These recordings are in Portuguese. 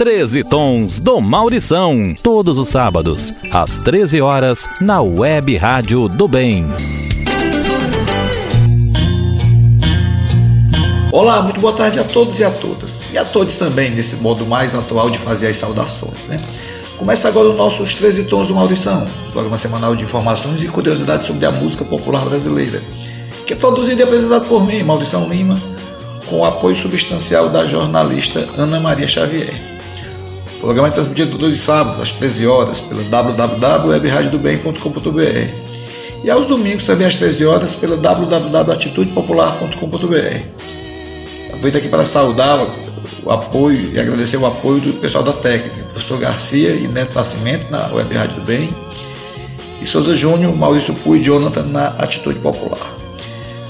13 Tons do Maurição. Todos os sábados, às 13 horas, na Web Rádio do Bem. Olá, muito boa tarde a todos e a todas. E a todos também, nesse modo mais atual de fazer as saudações, né? Começa agora o nosso Os 13 Tons do Maurição, programa semanal de informações e curiosidades sobre a música popular brasileira, que é produzido e apresentado por mim, Maurição Lima, com o apoio substancial da jornalista Ana Maria Xavier. O programa é transmitido todos os sábados, às 13 horas, pelo www.webradiodobem.com.br e aos domingos também às 13 horas pelo www.atitudepopular.com.br. Aproveito aqui para saudar o apoio e agradecer o apoio do pessoal da técnica, professor Garcia e Neto Nascimento na Web Rádio do Bem, e Souza Júnior, Maurício Pui e Jonathan na Atitude Popular.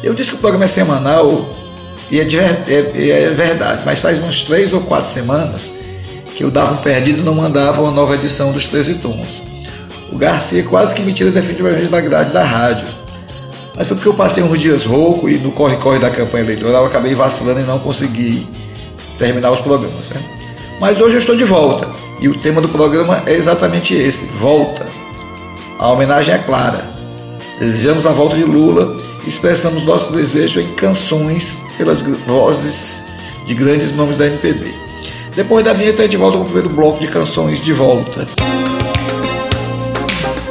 Eu disse que o programa é semanal e é, de, é, é verdade, mas faz umas três ou quatro semanas que eu dava um perdido não mandava uma nova edição dos 13 Tons. O Garcia quase que me tira definitivamente da grade da rádio mas foi porque eu passei uns dias rouco e no corre-corre da campanha eleitoral acabei vacilando e não consegui terminar os programas. Né? Mas hoje eu estou de volta e o tema do programa é exatamente esse: volta. A homenagem é clara. Desejamos a volta de Lula e expressamos nosso desejo em canções pelas vozes de grandes nomes da MPB. Depois da vinheta, é de volta com o primeiro bloco de canções de volta.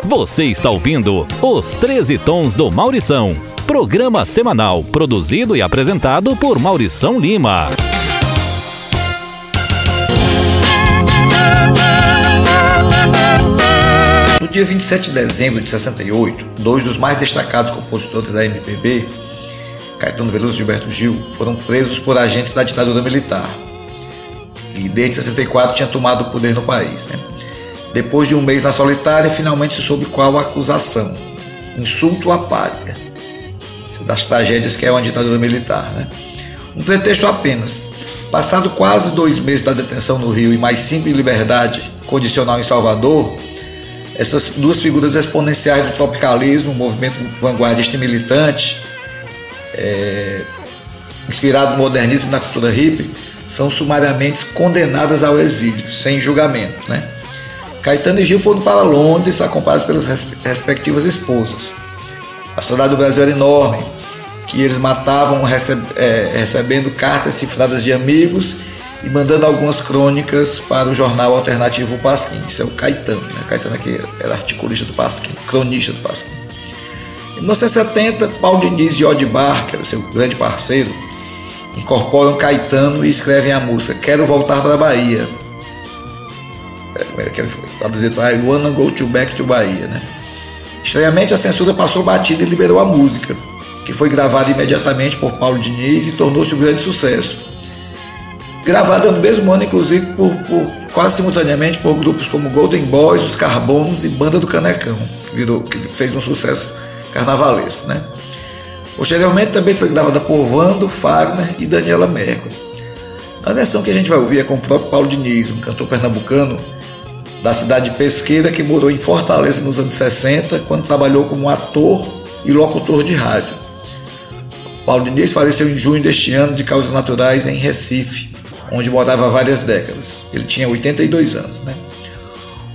Você está ouvindo Os 13 Tons do Maurição, programa semanal produzido e apresentado por Maurição Lima. No dia 27 de dezembro de 68, dois dos mais destacados compositores da MPB, Caetano Veloso e Gilberto Gil, foram presos por agentes da ditadura militar. E desde 64 tinha tomado o poder no país. Né? Depois de um mês na solitária, finalmente soube qual a acusação: insulto à pátria. Isso é das tragédias que é uma ditadura militar. Né? Um pretexto apenas. Passado quase dois meses da detenção no Rio e mais cinco em liberdade condicional em Salvador, essas duas figuras exponenciais do tropicalismo, movimento vanguardista e militante, é, inspirado no modernismo e na cultura hippie, são sumariamente condenadas ao exílio, sem julgamento. Né? Caetano e Gil foram para Londres, acompanhados pelas respectivas esposas. A saudade do Brasil era enorme, que eles matavam é, recebendo cartas cifradas de amigos e mandando algumas crônicas para o jornal alternativo Pasquim. Isso é o Caetano, né? Caetano aqui era articulista do Pasquim, cronista do Pasquim. Em 1970, Paulo Diniz e Odd Barker, seu grande parceiro, incorporam Caetano e escrevem a música Quero Voltar para a Bahia, é foi traduzido para I Wanna Go to Back to Bahia, né? Estranhamente, a censura passou batida e liberou a música, que foi gravada imediatamente por Paulo Diniz e tornou-se um grande sucesso. Gravada no mesmo ano, inclusive, por, por, quase simultaneamente por grupos como Golden Boys, Os Carbonos e Banda do Canecão, que, virou, que fez um sucesso carnavalesco. Né? Posteriormente também foi gravada por Vando, Fagner e Daniela Mercury. A versão que a gente vai ouvir é com o próprio Paulo Diniz, um cantor pernambucano da cidade de Pesqueira, que morou em Fortaleza nos anos 60, quando trabalhou como ator e locutor de rádio. Paulo Diniz faleceu em junho deste ano de causas naturais em Recife, onde morava há várias décadas. Ele tinha 82 anos. Né?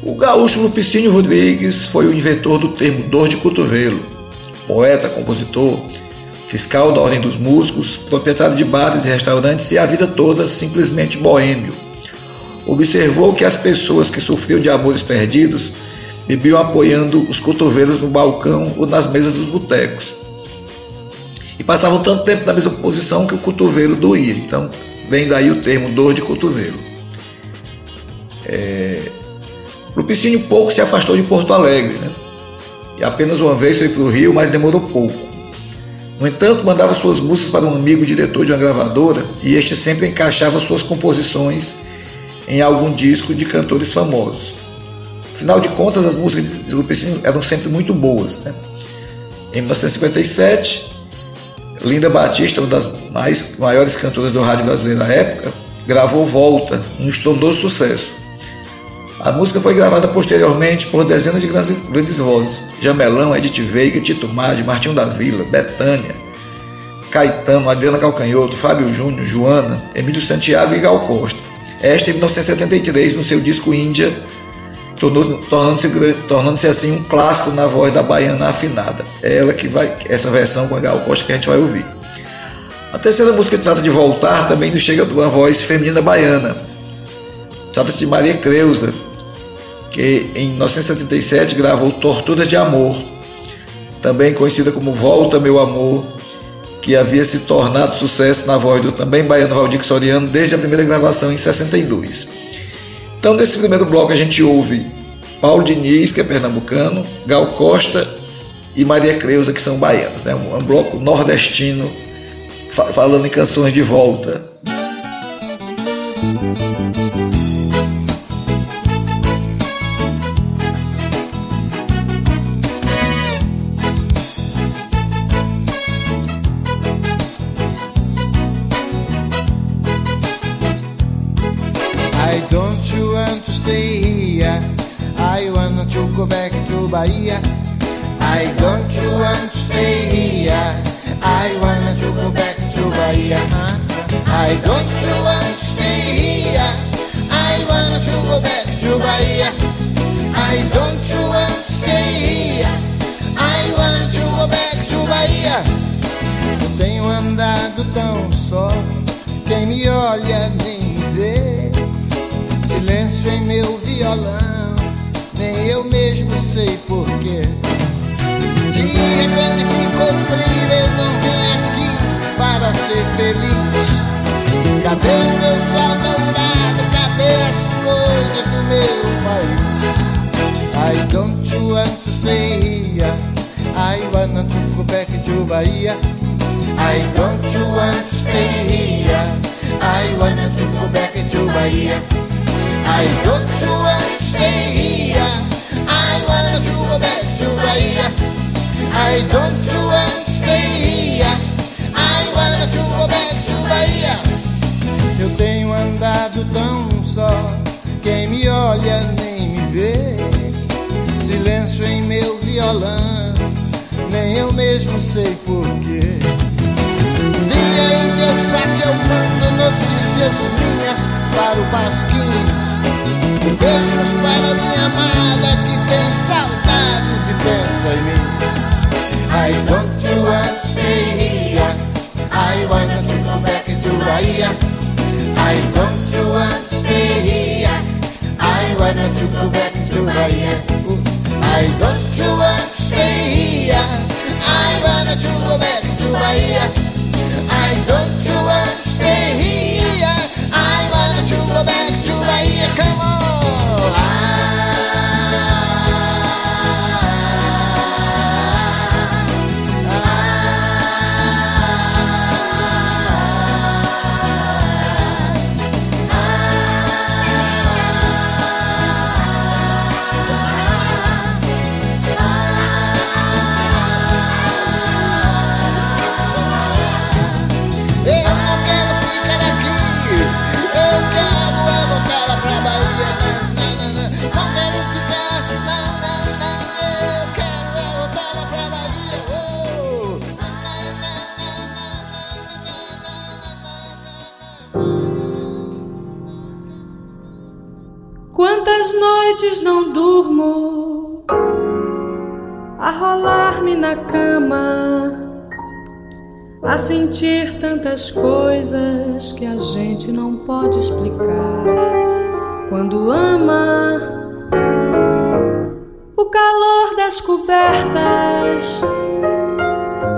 O gaúcho Lupicínio Rodrigues foi o inventor do termo dor de cotovelo, poeta, compositor, fiscal da Ordem dos Músicos, proprietário de bares e restaurantes e a vida toda simplesmente boêmio observou que as pessoas que sofriam de amores perdidos bebiam apoiando os cotovelos no balcão ou nas mesas dos botecos. E passavam tanto tempo na mesma posição que o cotovelo doía. Então, vem daí o termo dor de cotovelo. É... Lupicínio pouco se afastou de Porto Alegre, né? E apenas uma vez foi para o Rio, mas demorou pouco. No entanto, mandava suas músicas para um amigo diretor de uma gravadora e este sempre encaixava suas composições em algum disco de cantores famosos. Afinal de contas, as músicas de Lupicínio eram sempre muito boas. Né? Em 1957, Linda Batista, uma das mais, maiores cantoras do rádio brasileiro da época, gravou Volta, um estrondoso sucesso. A música foi gravada posteriormente por dezenas de grandes, grandes vozes: Jamelão, Edith Veiga, Tito Madi, Martinho da Vila, Betânia, Caetano, Adriana Calcanhoto, Fábio Júnior, Joana, Emílio Santiago e Gal Costa esta em 1973 no seu disco Índia, tornando-se tornando assim um clássico na voz da baiana afinada. É ela que vai, essa versão com a Gal Costa que a gente vai ouvir. A terceira música que trata de voltar também nos chega de uma voz feminina baiana. Trata-se de Maria Creuza, que em 1977 gravou Torturas de Amor, também conhecida como Volta Meu Amor, que havia se tornado sucesso na voz do também baiano Valdir Soriano desde a primeira gravação em 62. Então, nesse primeiro bloco, a gente ouve Paulo Diniz, que é pernambucano, Gal Costa e Maria Creuza, que são baianas. Né? Um, um bloco nordestino falando em canções de volta. Violão nem eu mesmo sei porquê. De repente ficou frio, eu não vim aqui para ser feliz. Cadê o meu sol dourado? Cadê as coisas do meu país? I don't want to stay here. I wanna to go back to Bahia. I don't want to stay here. I wanna to go back to Bahia. I don't want here. I want to go back to Bahia. I don't want to stay here. I want to go back to Bahia. Eu tenho andado tão só, quem me olha nem me vê. Silêncio em meu violão, nem eu mesmo sei porquê. Dia em que eu sate ao mundo notícias minhas para o pasquim Beijos para minha amada que tem saudades e pensa em mim. I don't you want to stay here. I want to go back to Bahia. I don't you want to stay here. I want to go back to Bahia. I don't you want to stay here. I want to go back to Bahia. I don't you want to stay here. I want to go back to Bahia. Cama, a sentir tantas coisas que a gente não pode explicar. Quando ama o calor das cobertas,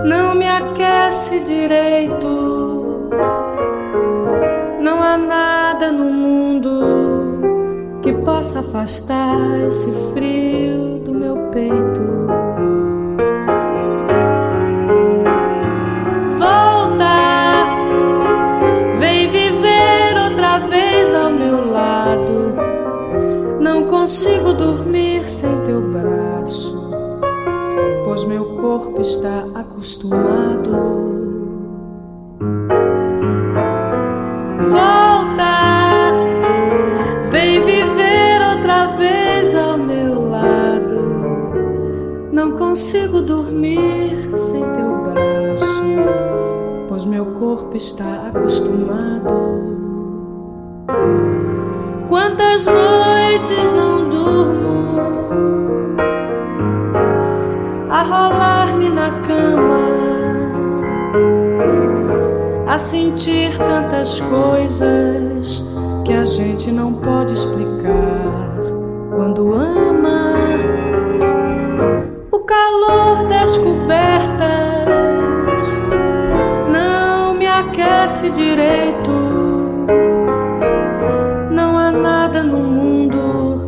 não me aquece direito. Não há nada no mundo que possa afastar esse frio do meu peito. Consigo dormir sem teu braço, pois meu corpo está acostumado. consigo dormir sem teu braço, pois meu corpo está acostumado. Quantas noites não na cama, a sentir tantas coisas que a gente não pode explicar quando ama. O calor das cobertas não me aquece direito. Não há nada no mundo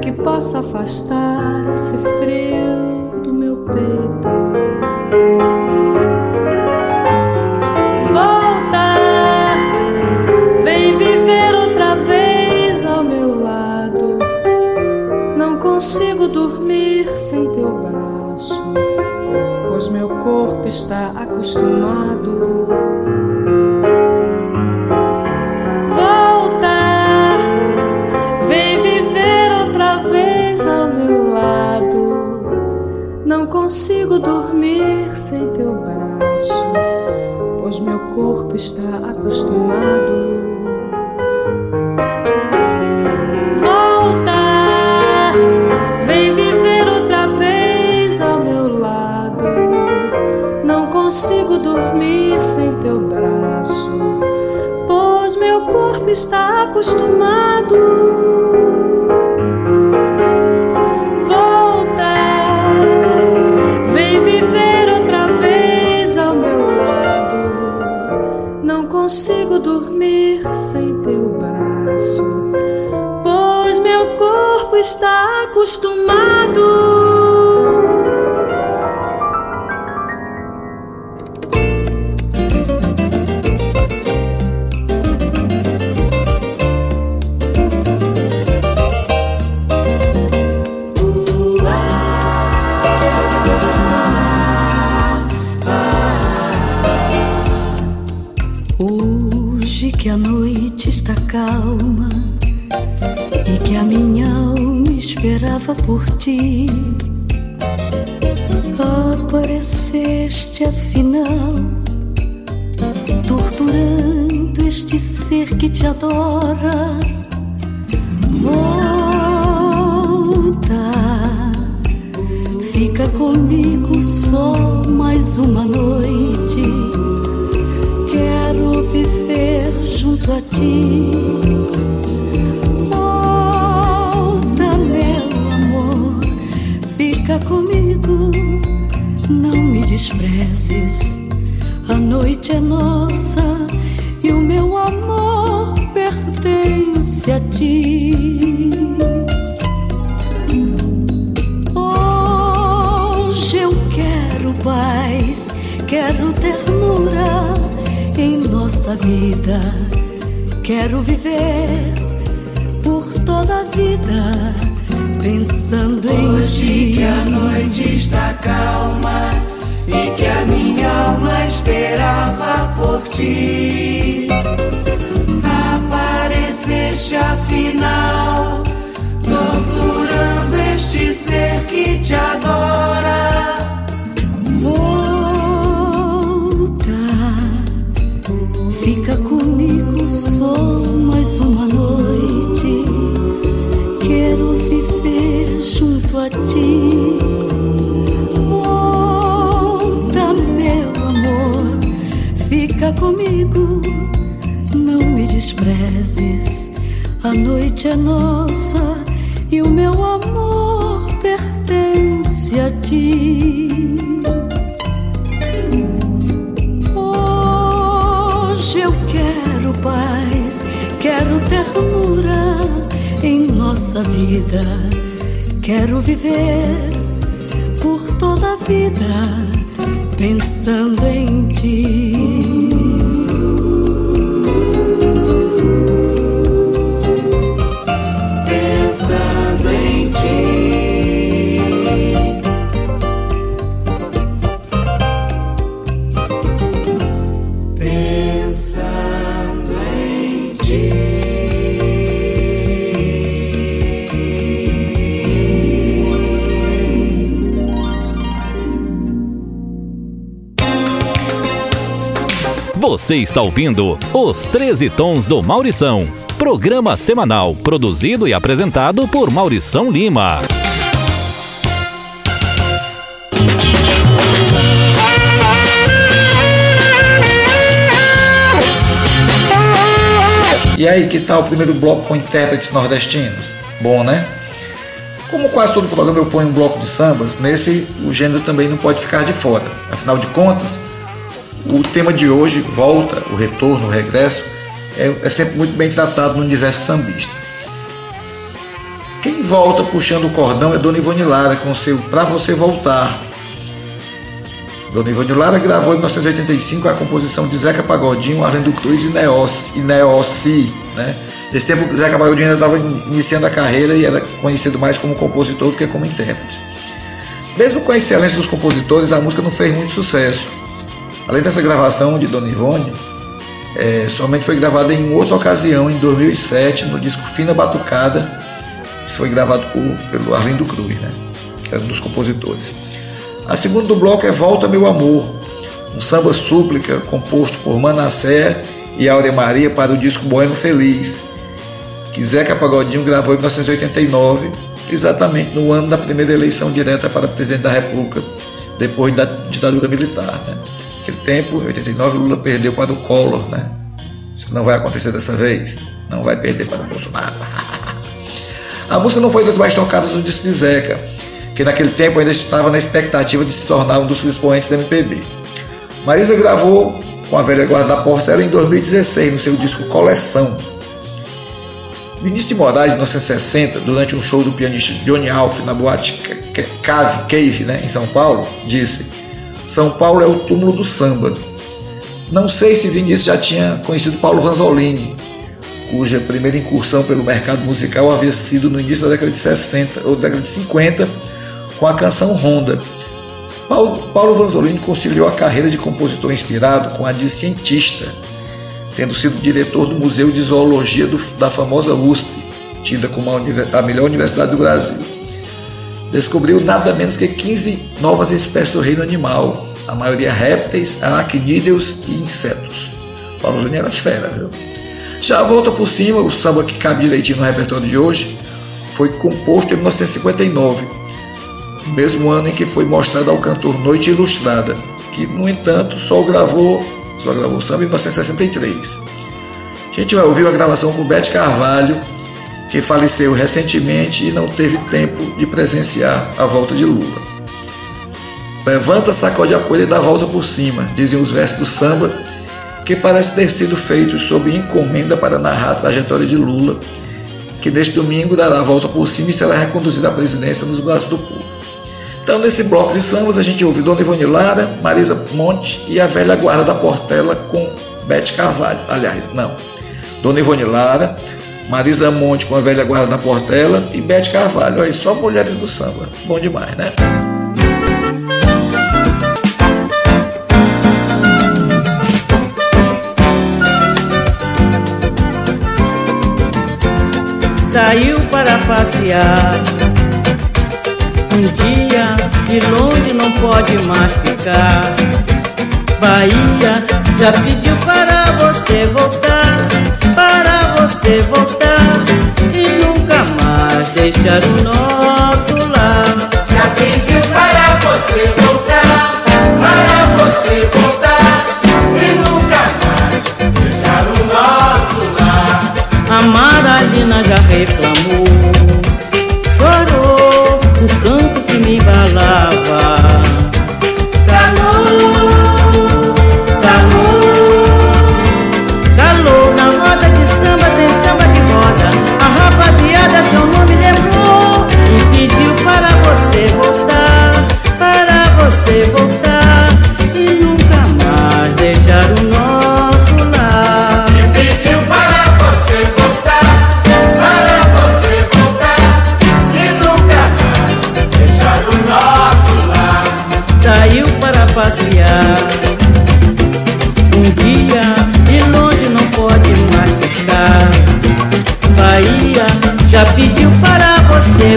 que possa afastar esse frio do meu peito. Meu corpo está acostumado. Volta, vem viver outra vez ao meu lado. Não consigo dormir sem teu braço, pois meu corpo está acostumado. Está acostumado. Volta, vem viver outra vez ao meu lado. Não consigo dormir sem teu braço, pois meu corpo está acostumado. Calma e que a minha alma esperava por ti. Apareceste afinal, torturando este ser que te adora. Volta, fica comigo só mais uma noite. Junto a ti. Volta, meu amor, fica comigo, não me desprezes. A noite é nossa e o meu amor pertence a ti. Hoje eu quero paz, quero ternura em nossa vida Quero viver por toda a vida pensando Hoje em ti. Hoje que a noite está calma e que a minha alma esperava por ti. Apareceste afinal, torturando este ser que te adora. ti. A noite é nossa e o meu amor pertence a ti. Hoje eu quero paz, quero ternura em nossa vida Quero viver por toda a vida pensando em ti. ti. Pensando em ti. Você está ouvindo Os 13 Tons do Maurição. Programa semanal produzido e apresentado por Maurição Lima. E aí, que tal o primeiro bloco com intérpretes nordestinos? Bom, né? Como quase todo programa eu ponho um bloco de sambas, nesse o gênero também não pode ficar de fora. Afinal de contas, o tema de hoje, volta, o retorno, o regresso, é, é sempre muito bem tratado no universo sambista. Quem volta puxando o cordão é Dona Ivone Lara com seu Pra Você Voltar. Dona Ivone Lara gravou em 1985 a composição de Zeca Pagodinho, Arlindo Cruz e Neossi, Neossi né? Nesse tempo, Zeca Pagodinho ainda estava iniciando a carreira e era conhecido mais como compositor do que como intérprete. Mesmo com a excelência dos compositores, a música não fez muito sucesso. Além dessa gravação de Dona Ivone, é, somente foi gravada em outra ocasião, em 2007, no disco Fina Batucada, que foi gravado por, pelo Arlindo Cruz, né, que era um dos compositores. A segunda do bloco é Volta Meu Amor, um samba súplica composto por Manassé e Áurea Maria para o disco Boêmio Feliz, que Zeca Pagodinho gravou em 1989, exatamente no ano da primeira eleição direta para presidente da República, depois da ditadura militar. Né? Naquele tempo, em 89, Lula perdeu para o Collor, né? Isso não vai acontecer dessa vez. Não vai perder para o Bolsonaro. A música não foi das mais tocadas do disco de Zeca, que naquele tempo ainda estava na expectativa de se tornar um dos expoentes da MPB. Marisa gravou com a velha guarda da Portela em 2016, no seu disco Coleção. Vinícius de Moraes, em 1960, durante um show do pianista Johnny Alf na boate Cave, Cave né, em São Paulo, disse são Paulo é o túmulo do samba. Não sei se Vinícius já tinha conhecido Paulo Vanzolini, cuja primeira incursão pelo mercado musical havia sido no início da década de 60 ou da década de 50, com a canção. Paulo, Paulo Vanzolini conciliou a carreira de compositor inspirado com a de cientista, tendo sido diretor do Museu de Zoologia do, da famosa USP, tida como a, a melhor universidade do Brasil descobriu nada menos que 15 novas espécies do reino animal, a maioria répteis, aracnídeos e insetos. Paulo era fera, viu? Já a volta por cima, o samba que cabe direitinho no repertório de hoje, foi composto em 1959, no mesmo ano em que foi mostrado ao cantor Noite Ilustrada, que, no entanto, só gravou, só gravou samba em 1963. A gente vai ouvir a gravação com Bete Carvalho, que faleceu recentemente e não teve tempo de presenciar a volta de Lula. Levanta, sacode a poeira e dá a volta por cima, dizem os versos do samba, que parece ter sido feitos sob encomenda para narrar a trajetória de Lula, que neste domingo dará a volta por cima e será reconduzido à presidência nos braços do povo. Então, nesse bloco de sambas, a gente ouve Dona Ivone Lara, Marisa Monte e a velha guarda da Portela com Bete Carvalho. Aliás, não. Dona Ivone Lara, Marisa Monte com a velha guarda da Portela e Bete Carvalho. Aí só mulheres do samba. Bom demais, né? Saiu para passear. Um dia de longe não pode mais ficar. Bahia já pediu para você voltar, para você voltar mais deixar o nosso lar. Já pediu para você voltar, para você voltar e nunca mais deixar o nosso lar. A Maralina já reclamou,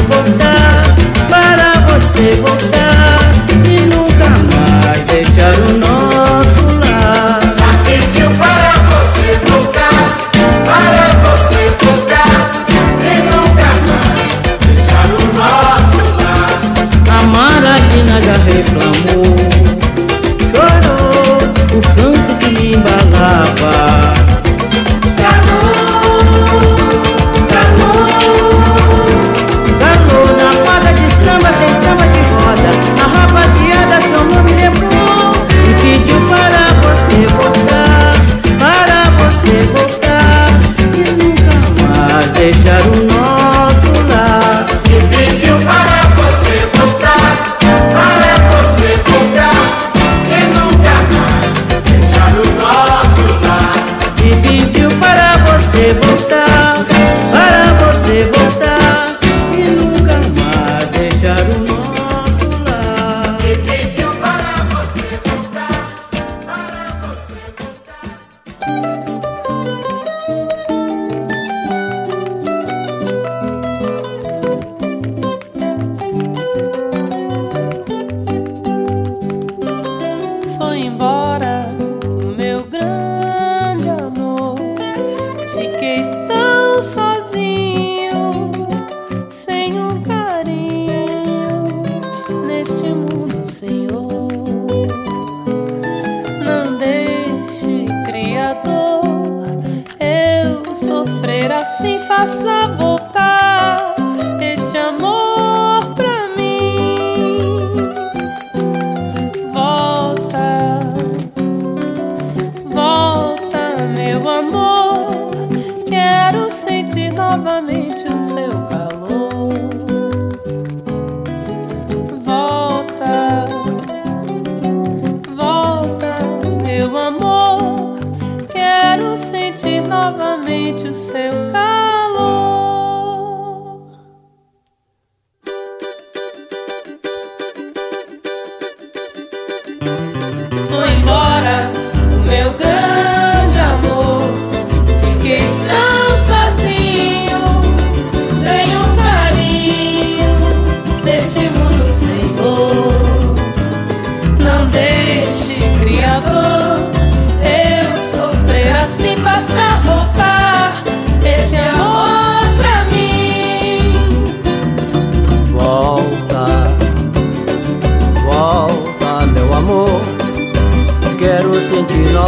você fully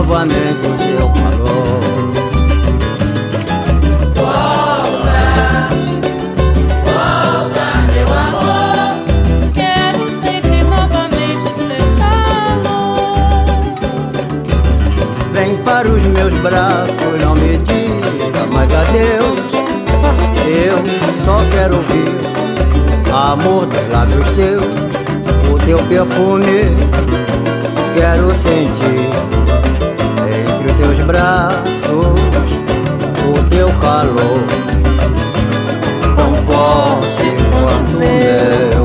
novamente o seu calor. para os meus braços, não me diga mais adeus. Eu só quero ouvir amor dos lábios teus, o teu perfume. Quero sentir braços o teu calor, tão forte quanto o meu.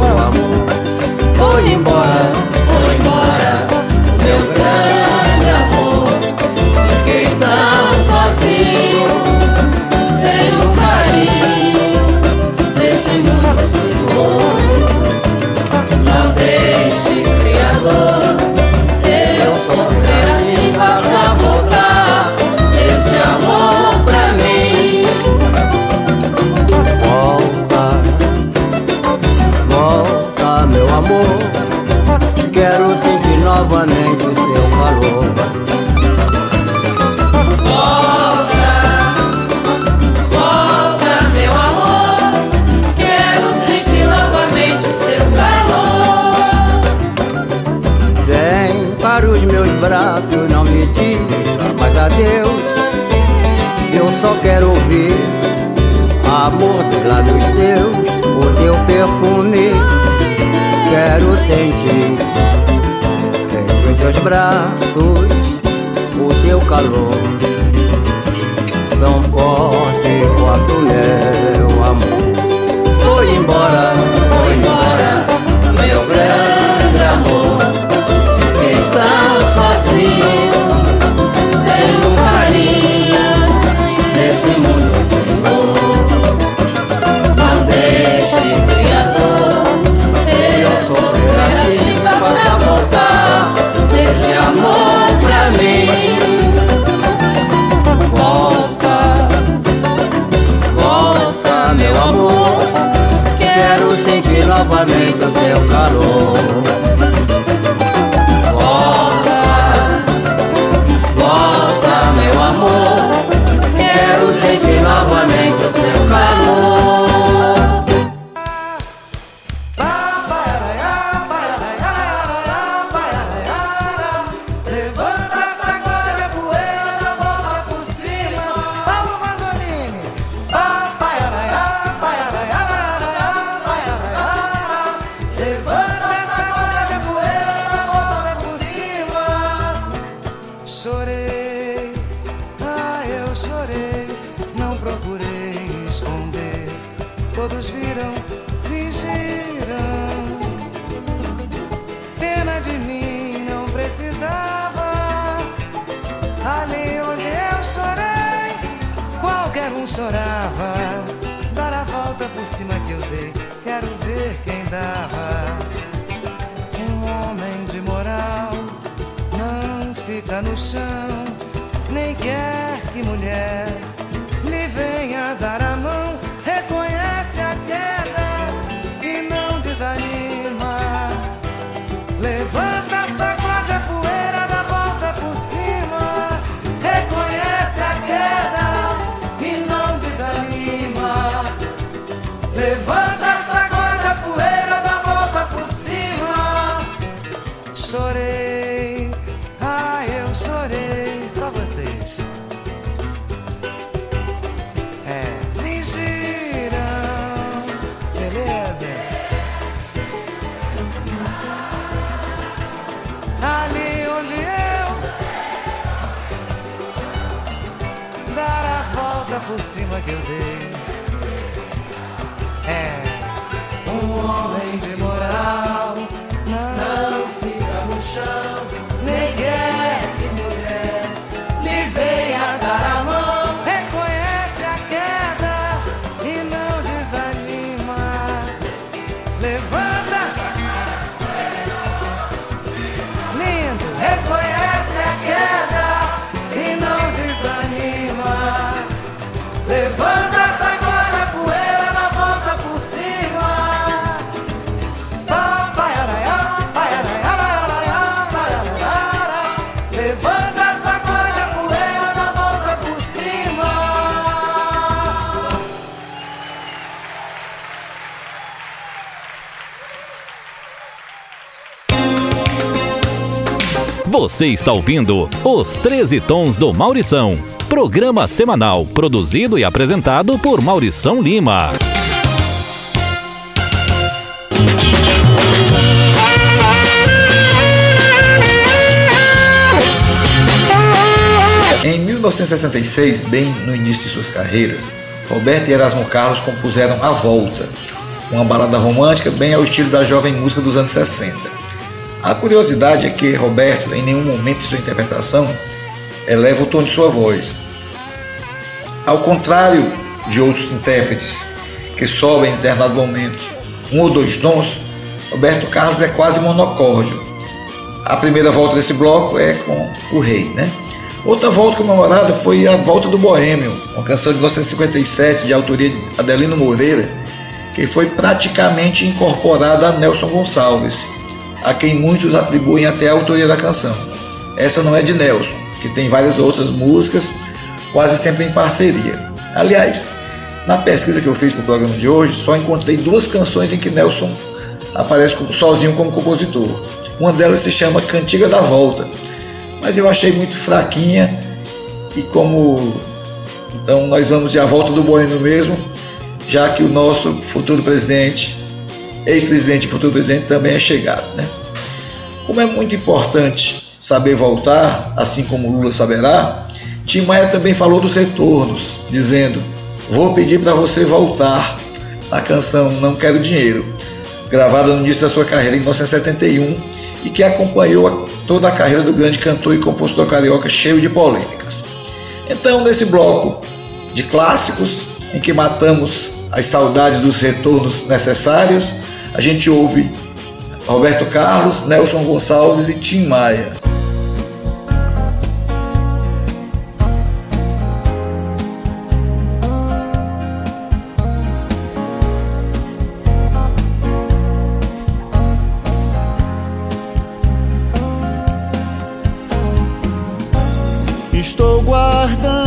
todos viram, fingiram. Pena de mim, não precisava. Ali onde eu chorei, qualquer um chorava. Dar a volta por cima que eu dei, quero ver quem dava. Um homem de moral não fica no chão, nem quer que mulher lhe venha dar a que dei. Você está ouvindo Os 13 Tons do Maurição. Programa semanal produzido e apresentado por Maurição Lima. Em 1966, bem no início de suas carreiras, Roberto e Erasmo Carlos compuseram A Volta, uma balada romântica bem ao estilo da jovem música dos anos 60. A curiosidade é que Roberto, em nenhum momento de sua interpretação, eleva o tom de sua voz. Ao contrário de outros intérpretes que sobem em determinado momento um ou dois tons, Roberto Carlos é quase monocórdio. A primeira volta desse bloco é com o Rei, né? Outra volta comemorada foi a Volta do Boêmio, uma canção de 1957 de autoria de Adelino Moreira, que foi praticamente incorporada a Nelson Gonçalves, a quem muitos atribuem até a autoria da canção. Essa não é de Nelson, que tem várias outras músicas, quase sempre em parceria. Aliás, na pesquisa que eu fiz para o programa de hoje, só encontrei duas canções em que Nelson aparece sozinho como compositor. Uma delas se chama Cantiga da Volta, mas eu achei muito fraquinha e como então nós vamos de a volta do Boêmio mesmo, já que o nosso futuro presidente, ex-presidente e futuro presidente também é chegado, né? Como é muito importante saber voltar, assim como Lula saberá, Tim Maia também falou dos retornos, dizendo: "Vou pedir para você voltar" na canção Não Quero Dinheiro, gravada no início da sua carreira em 1971 e que acompanhou toda a carreira do grande cantor e compositor carioca cheio de polêmicas. Então, nesse bloco de clássicos, em que matamos as saudades dos retornos necessários, a gente ouve Roberto Carlos, Nelson Gonçalves e Tim Maia. Estou guardando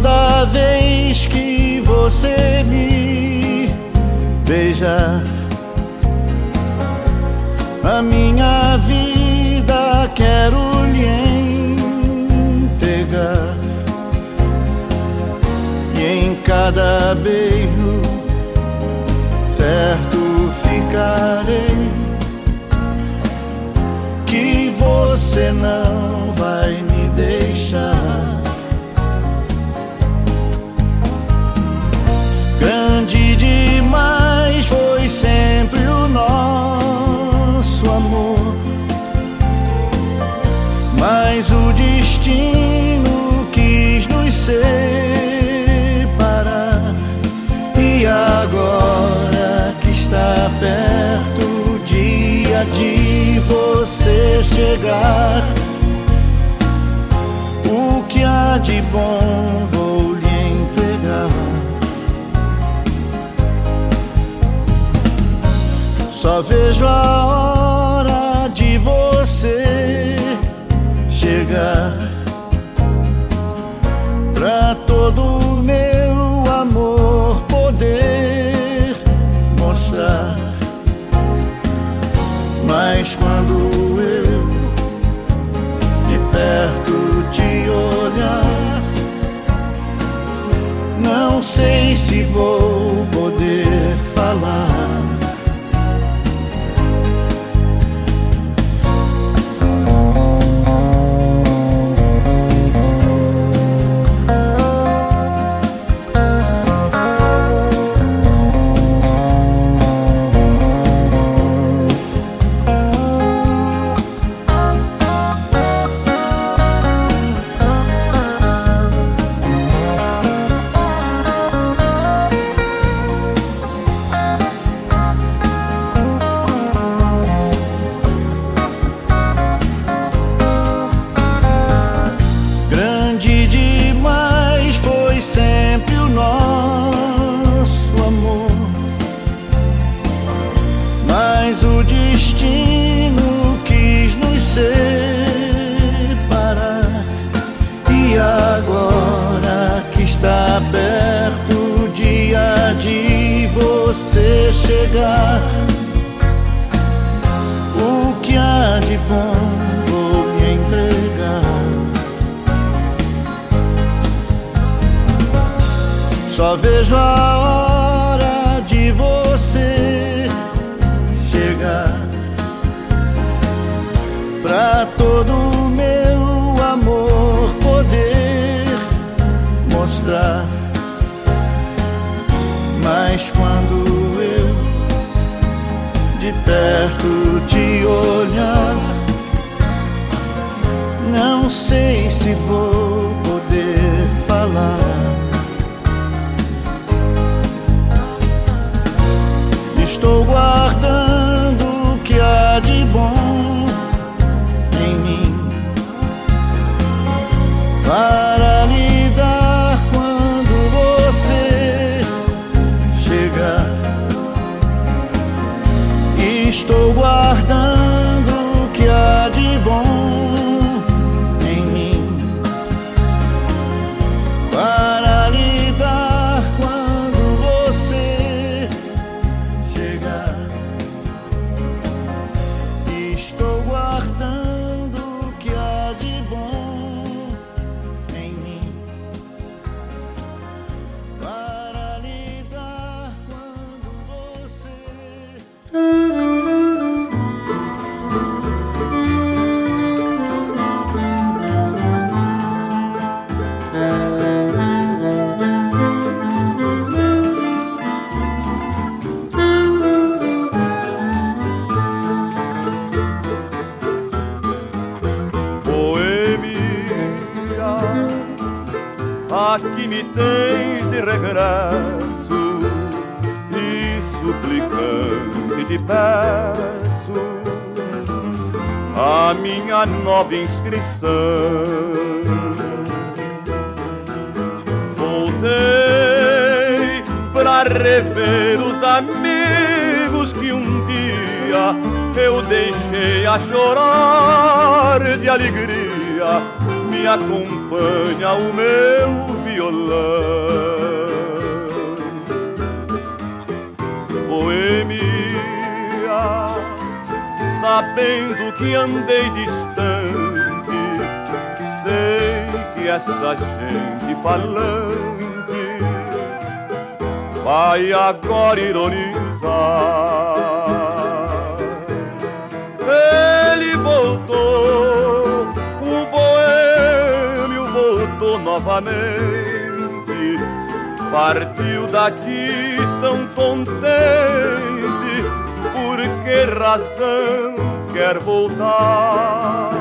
toda vez que você me beijar, a minha vida quero lhe entregar. E em cada beijo, certo ficarei que você não de demais foi sempre o nosso amor. Mas o destino quis nos separar e agora que está perto o dia de você chegar, o que há de bom? Vejo a hora de você chegar pra todo meu amor poder mostrar. Mas quando eu de perto te olhar, não sei se vou poder falar. O que há de bom vou lhe entregar. Só vejo a hora se vou nova inscrição. Voltei para rever os amigos que um dia eu deixei a chorar de alegria. Me acompanha o meu violão. Boêmia, sabendo que andei distante, essa gente falante vai agora ironizar. Ele voltou, o boêmio voltou novamente, partiu daqui tão contente, por que razão quer voltar?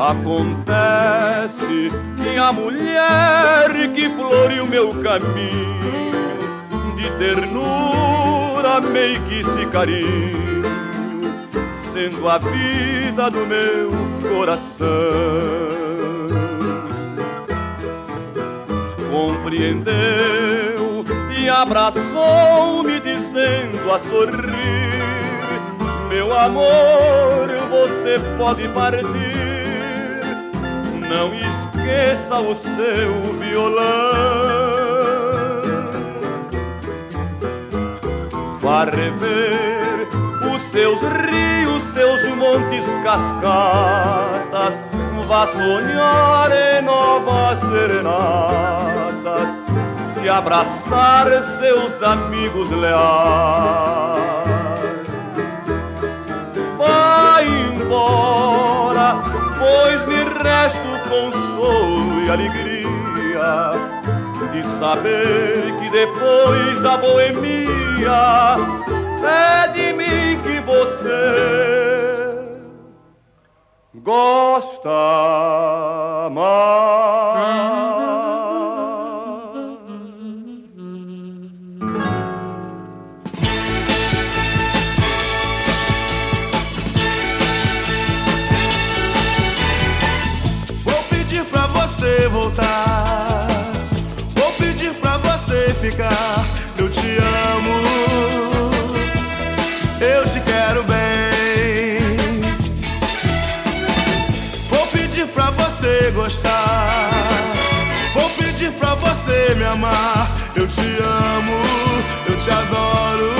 Acontece que a mulher que floreou meu caminho de ternura, meiguice e carinho sendo a vida do meu coração. Compreendeu e abraçou-me dizendo a sorrir: Meu amor, você pode partir, não esqueça o seu violão. Vá rever os seus rios, seus montes, cascatas, vá sonhar em novas serenatas e abraçar seus amigos leais. Vai embora, pois me resta e alegria de saber que depois da boemia é de mim que você gosta mais. Ficar. Eu te amo. Eu te quero bem. Vou pedir pra você gostar. Vou pedir pra você me amar. Eu te amo. Eu te adoro.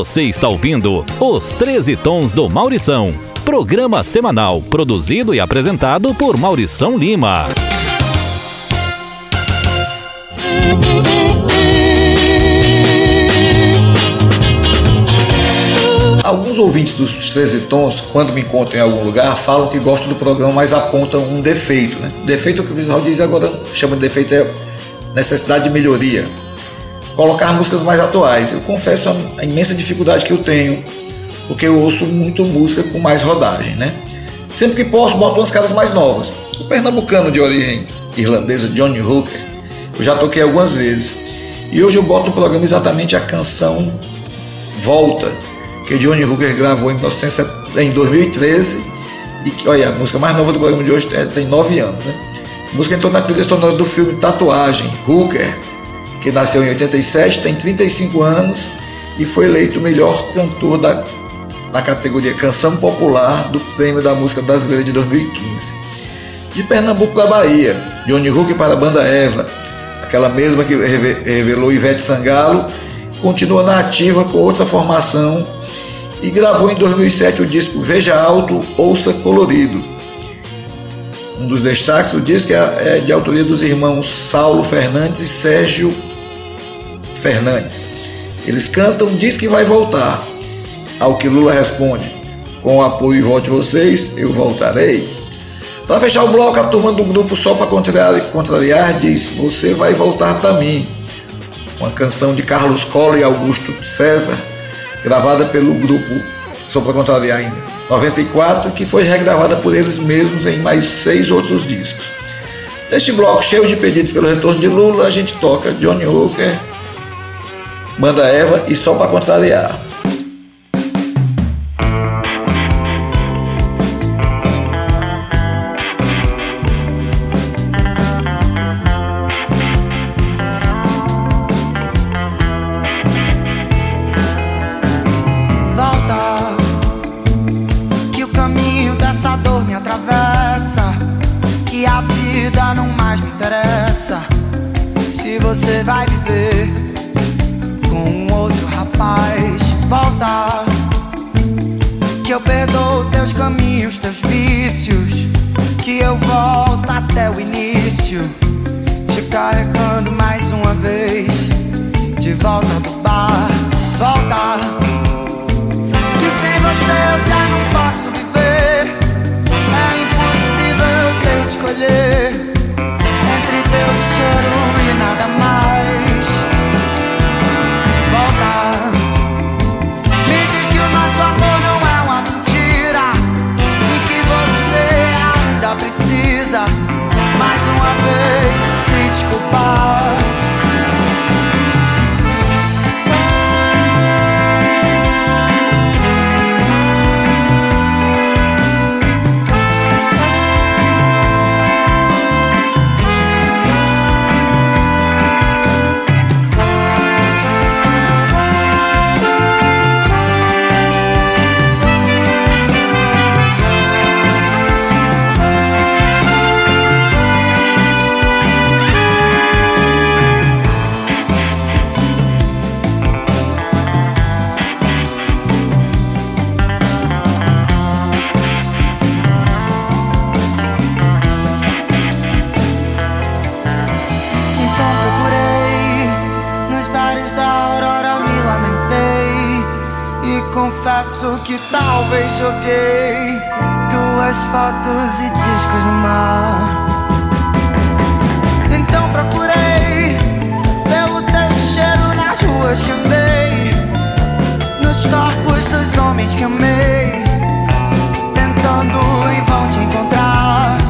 Você está ouvindo Os 13 Tons do Maurição. Programa semanal produzido e apresentado por Maurição Lima. Alguns ouvintes dos 13 Tons, quando me encontram em algum lugar, falam que gostam do programa, mas apontam um defeito. Né? Defeito é o que o visual diz agora, chama de defeito é necessidade de melhoria. Colocar músicas mais atuais. Eu confesso a, imensa dificuldade que eu tenho, porque eu ouço muito música com mais rodagem. Né? Sempre que posso, boto umas caras mais novas. O pernambucano de origem irlandesa, Johnny Hooker, eu já toquei algumas vezes. E hoje eu boto no programa exatamente a canção Volta, que Johnny Hooker gravou em, 1970 em 2013 e que, olha, a música mais nova do programa de hoje é- tem 9 anos, né? A música entrou na trilha sonora do filme Tatuagem, Hooker, que nasceu em 87, tem 35 anos e foi eleito o melhor cantor da, na categoria Canção Popular do Prêmio da Música Brasileira de 2015. De Pernambuco da Bahia, Johnny Hooker para a banda Eva, aquela mesma que reve- revelou Ivete Sangalo continua na ativa com outra formação e gravou em 2007 o disco Veja Alto, Ouça Colorido. Um dos destaques do disco é, é de autoria dos irmãos Saulo Fernandes e Sérgio Fernandes. Eles cantam Diz que vai voltar. Ao que Lula responde: Com o apoio e voto de vocês, eu voltarei. Para fechar o bloco, a turma do grupo Só para contrariar, contrariar diz: Você vai voltar para mim. Uma canção de Carlos Cola e Augusto César, gravada pelo grupo Só para contrariar em 94, que foi regravada por eles mesmos em mais seis outros discos. Neste bloco cheio de pedidos pelo retorno de Lula, a gente toca Johnny Walker, Banda Eva e Só para contrariar. Confesso que talvez joguei tuas fotos e discos no mar. Então procurei pelo teu cheiro nas ruas que andei, nos corpos dos homens que amei, tentando em vão te encontrar.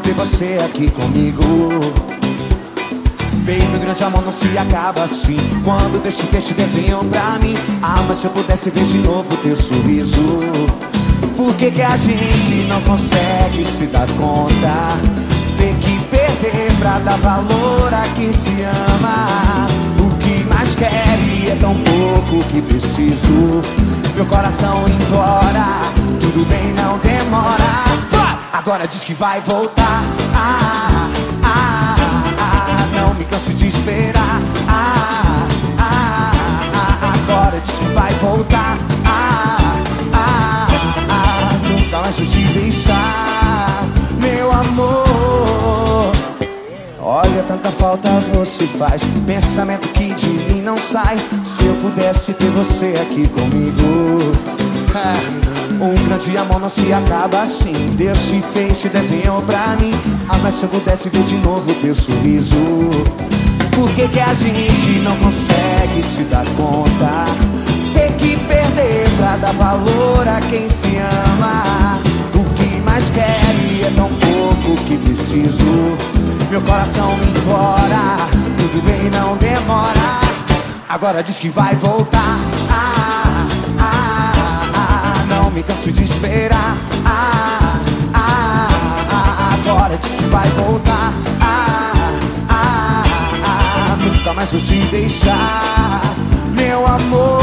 Ter você aqui comigo. Baby, grande amor não se acaba assim. Quando deixo que este desenho pra mim. Ah, mas se eu pudesse ver de novo teu sorriso. Por que, que a gente não consegue se dar conta? Tem que perder pra dar valor a quem se ama. O que mais quer e é tão pouco que preciso. Meu coração implora, tudo bem, não demora. Agora diz que vai voltar. Ah, ah, ah, não me canso de esperar. Ah, ah, ah, agora diz que vai voltar. Ah, ah, ah, nunca mais vou te deixar, meu amor. Olha, tanta falta você faz. Pensamento que de mim não sai. Se eu pudesse ter você aqui comigo. Um grande amor não se acaba assim. Deus te fez, te desenhou pra mim. Ah, mas se eu pudesse ver de novo teu sorriso. Por que, que a gente não consegue se dar conta? Tem que perder pra dar valor a quem se ama. O que mais quer e é tão pouco que preciso. Meu coração me implora, tudo bem, não demora. Agora diz que vai voltar. Canso de esperar. Ah, ah, ah, agora diz que vai voltar. Ah, ah, ah, nunca mais vou te deixar, meu amor.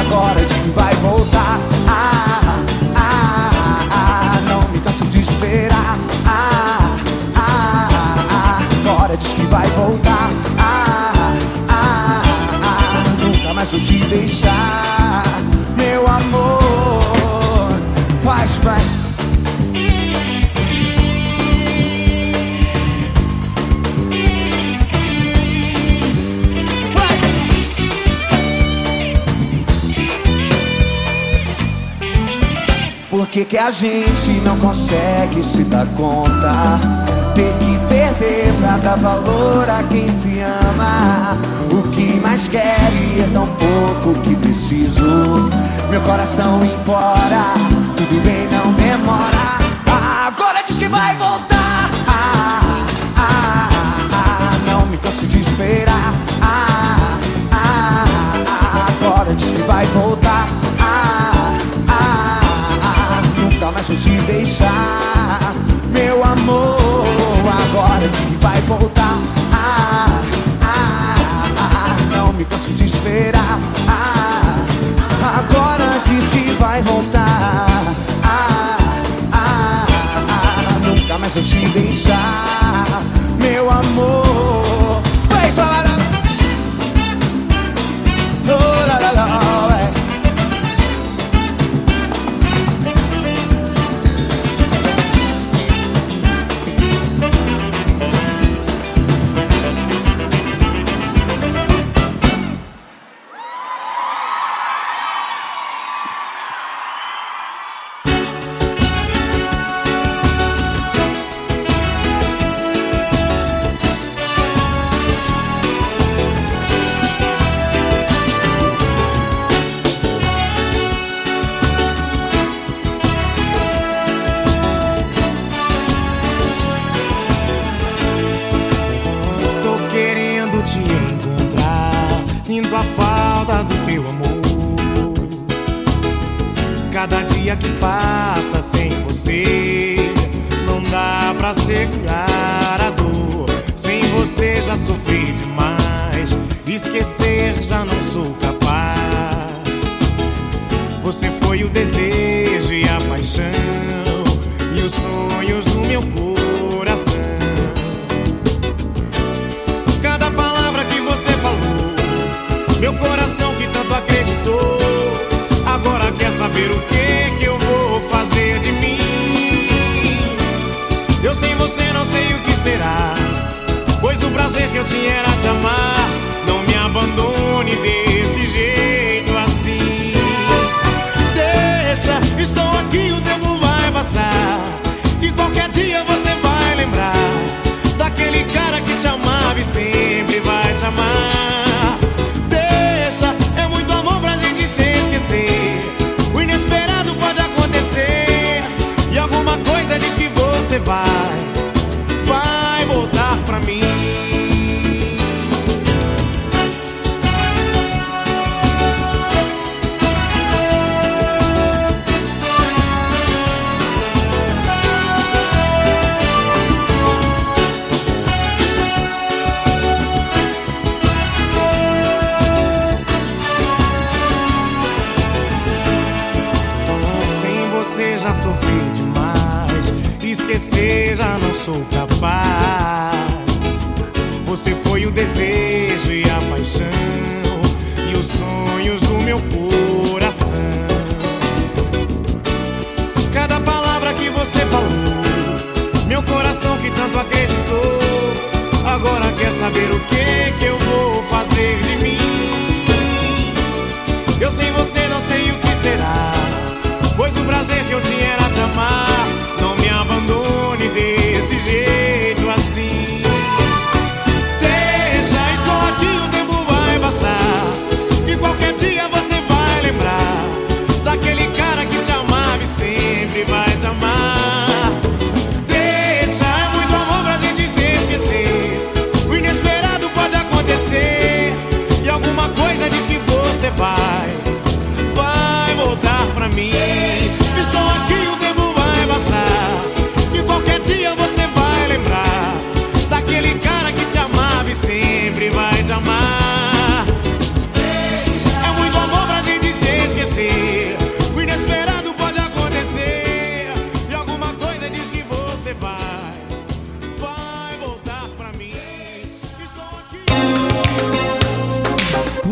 Agora diz que vai voltar. Ah, ah, ah, não me canso de esperar. Ah, ah, ah, agora diz que vai voltar. Ah, ah, ah, nunca mais vou te deixar, que, que a gente não consegue se dar conta? Tem que perder pra dar valor a quem se ama. O que mais quer e é tão pouco que preciso. Meu coração implora, tudo bem, não demora. Agora diz que vai voltar. Vou te deixar, meu amor.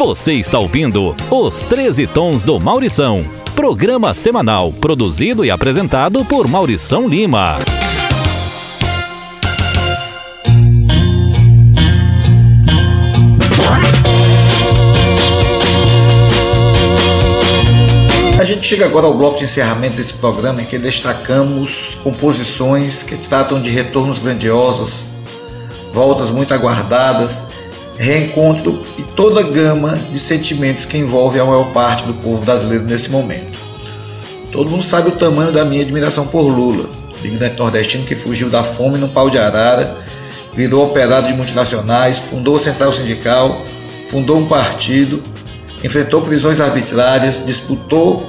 Você está ouvindo Os 13 Tons do Maurição. Programa semanal produzido e apresentado por Maurição Lima. A gente chega agora ao bloco de encerramento desse programa em que destacamos composições que tratam de retornos grandiosos, voltas muito aguardadas, reencontro e toda a gama de sentimentos que envolve a maior parte do povo brasileiro nesse momento. Todo mundo sabe o tamanho da minha admiração por Lula, imigrante nordestino que fugiu da fome num pau de arara, virou operário de multinacionais, fundou a central sindical, fundou um partido, enfrentou prisões arbitrárias, disputou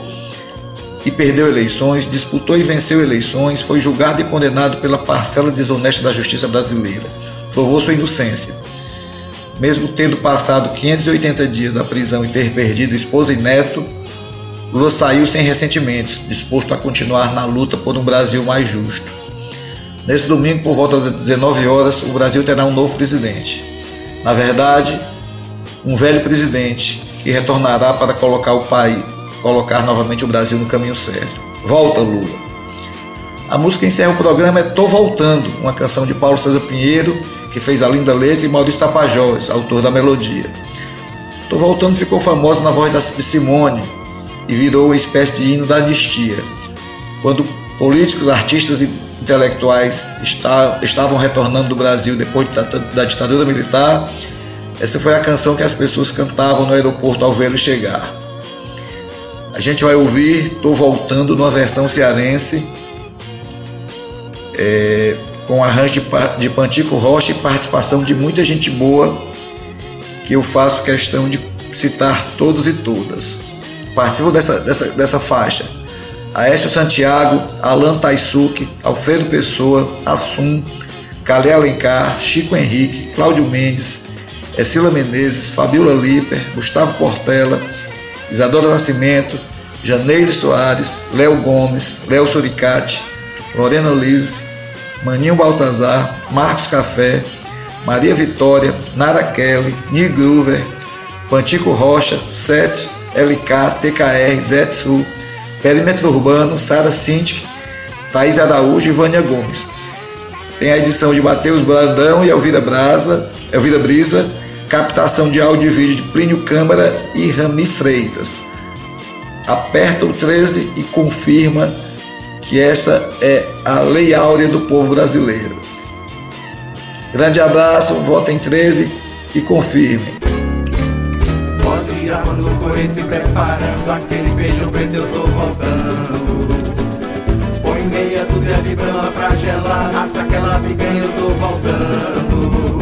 e perdeu eleições, disputou e venceu eleições, foi julgado e condenado pela parcela desonesta da justiça brasileira. Provou sua inocência. Mesmo tendo passado 580 dias na prisão e ter perdido esposa e neto, Lula saiu sem ressentimentos, disposto a continuar na luta por um Brasil mais justo. Nesse domingo, por volta das 19 horas, o Brasil terá um novo presidente. Na verdade, um velho presidente que retornará para colocar o país, colocar novamente o Brasil no caminho certo. Volta, Lula. A música encerra o programa é Tô Voltando, uma canção de Paulo César Pinheiro, que fez a linda letra, e Maurício Tapajós, autor da melodia. Tô Voltando ficou famosa na voz de Simone e virou uma espécie de hino da anistia. Quando políticos, artistas e intelectuais estavam retornando do Brasil depois da ditadura militar, essa foi a canção que as pessoas cantavam no aeroporto ao vê-lo chegar. A gente vai ouvir Tô Voltando numa versão cearense, é, com arranjo de, Pantico Rocha e participação de muita gente boa, que eu faço questão de citar todos e todas. Participam dessa, dessa, dessa faixa. Aécio Santiago, Alan Taisuke, Alfredo Pessoa, Assum, Calé Alencar, Chico Henrique, Cláudio Mendes, Escila Menezes, Fabiola Liper, Gustavo Portela, Isadora Nascimento, Janeiro Soares, Léo Gomes, Léo Suricati, Lorena Lise, Maninho Baltazar, Marcos Café, Maria Vitória, Nara Kelly, Neil Groover, Pantico Rocha, Sete, LK, TKR, Zetsu, Perímetro Urbano, Sara Sintic, Thaís Araújo e Vânia Gomes. Tem a edição de Matheus Brandão e Elvira Brasa, Elvira Brisa, captação de áudio e vídeo de Plínio Câmara e Rami Freitas. Aperta o 13 e confirma que essa é a lei áurea do povo brasileiro. Grande abraço, votem 13 e confirmem. O e preparando aquele preto, eu tô voltando. Põe meia dúzia de pra gelar, aquela eu tô voltando.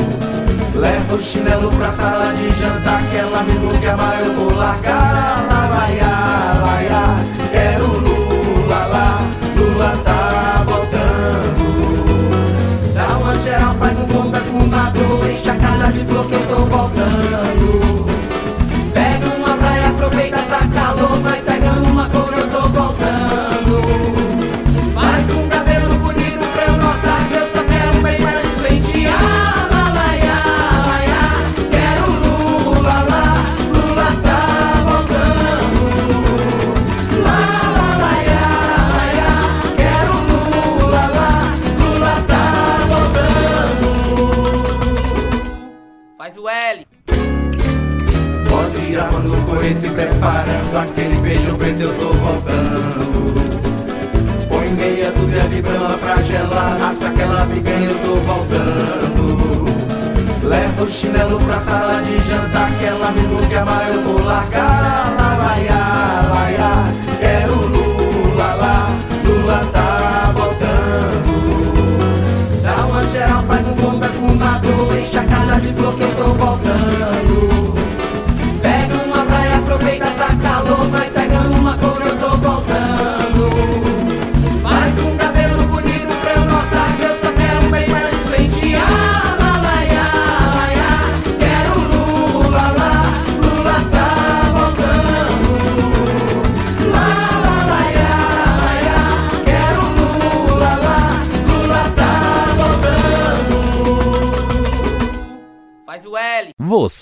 Leva o chinelo pra sala de jantar, aquela mesmo que amar eu vou largar. Lá, lá, lá, lá,